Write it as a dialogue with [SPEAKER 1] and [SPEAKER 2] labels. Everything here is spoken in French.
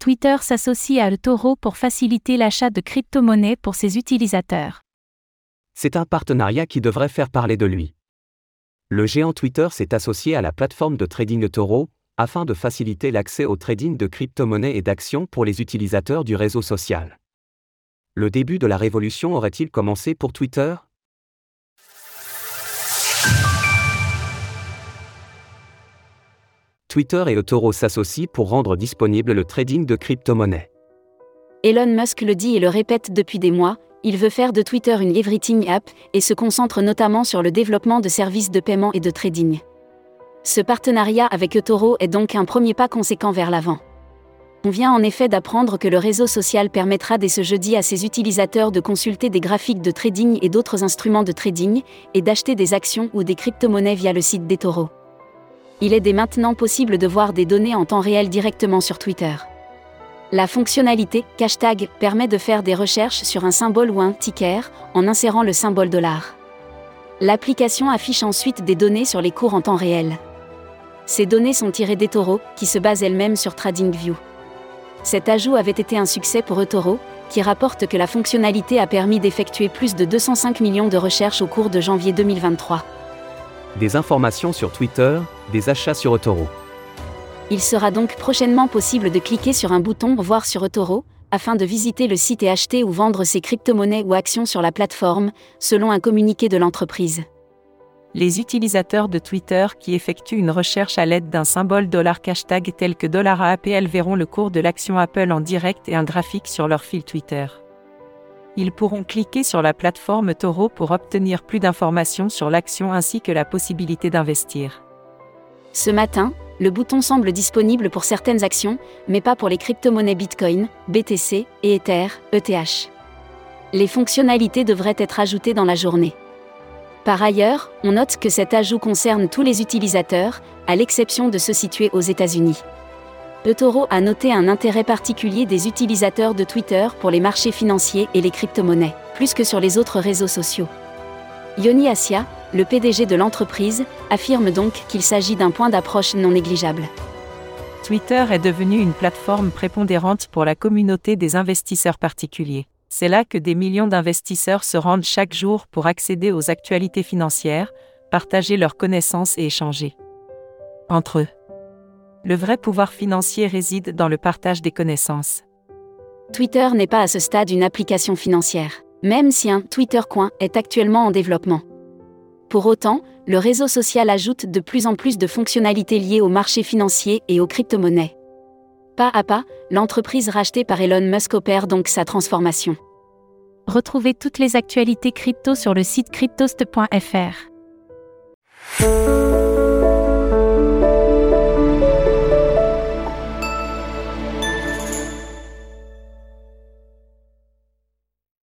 [SPEAKER 1] Twitter s'associe à eToro pour faciliter l'achat de crypto-monnaies pour ses utilisateurs.
[SPEAKER 2] C'est un partenariat qui devrait faire parler de lui. Le géant Twitter s'est associé à la plateforme de trading eToro, afin de faciliter l'accès au trading de crypto-monnaies et d'actions pour les utilisateurs du réseau social. Le début de la révolution aurait-il commencé pour Twitter? Twitter et eToro s'associent pour rendre disponible le trading de crypto-monnaies.
[SPEAKER 3] Elon Musk le dit et le répète depuis des mois, il veut faire de Twitter une everything app et se concentre notamment sur le développement de services de paiement et de trading. Ce partenariat avec eToro est donc un premier pas conséquent vers l'avant. On vient en effet d'apprendre que le réseau social permettra dès ce jeudi à ses utilisateurs de consulter des graphiques de trading et d'autres instruments de trading, et d'acheter des actions ou des crypto-monnaies via le site d'eToro il est dès maintenant possible de voir des données en temps réel directement sur Twitter. La fonctionnalité hashtag permet de faire des recherches sur un symbole ou un ticker en insérant le symbole dollar. L'application affiche ensuite des données sur les cours en temps réel. Ces données sont tirées d'eToro, qui se base elle-même sur TradingView. Cet ajout avait été un succès pour eToro, qui rapporte que la fonctionnalité a permis d'effectuer plus de 205 millions de recherches au cours de janvier 2023
[SPEAKER 2] des informations sur Twitter, des achats sur eToro.
[SPEAKER 3] Il sera donc prochainement possible de cliquer sur un bouton Voir sur eToro, afin de visiter le site et acheter ou vendre ses crypto-monnaies ou actions sur la plateforme, selon un communiqué de l'entreprise.
[SPEAKER 1] Les utilisateurs de Twitter qui effectuent une recherche à l'aide d'un symbole dollar hashtag tel que $APL verront le cours de l'action Apple en direct et un graphique sur leur fil Twitter ils pourront cliquer sur la plateforme Toro pour obtenir plus d'informations sur l'action ainsi que la possibilité d'investir.
[SPEAKER 3] Ce matin, le bouton semble disponible pour certaines actions, mais pas pour les crypto-monnaies Bitcoin, BTC et Ether, ETH. Les fonctionnalités devraient être ajoutées dans la journée. Par ailleurs, on note que cet ajout concerne tous les utilisateurs, à l'exception de ceux situés aux États-Unis eToro a noté un intérêt particulier des utilisateurs de Twitter pour les marchés financiers et les crypto-monnaies, plus que sur les autres réseaux sociaux. Yoni Asia, le PDG de l'entreprise, affirme donc qu'il s'agit d'un point d'approche non négligeable.
[SPEAKER 1] Twitter est devenu une plateforme prépondérante pour la communauté des investisseurs particuliers. C'est là que des millions d'investisseurs se rendent chaque jour pour accéder aux actualités financières, partager leurs connaissances et échanger entre eux. Le vrai pouvoir financier réside dans le partage des connaissances.
[SPEAKER 3] Twitter n'est pas à ce stade une application financière, même si un Twitter Coin est actuellement en développement. Pour autant, le réseau social ajoute de plus en plus de fonctionnalités liées au marché financier et aux crypto-monnaies. Pas à pas, l'entreprise rachetée par Elon Musk opère donc sa transformation.
[SPEAKER 1] Retrouvez toutes les actualités crypto sur le site cryptost.fr.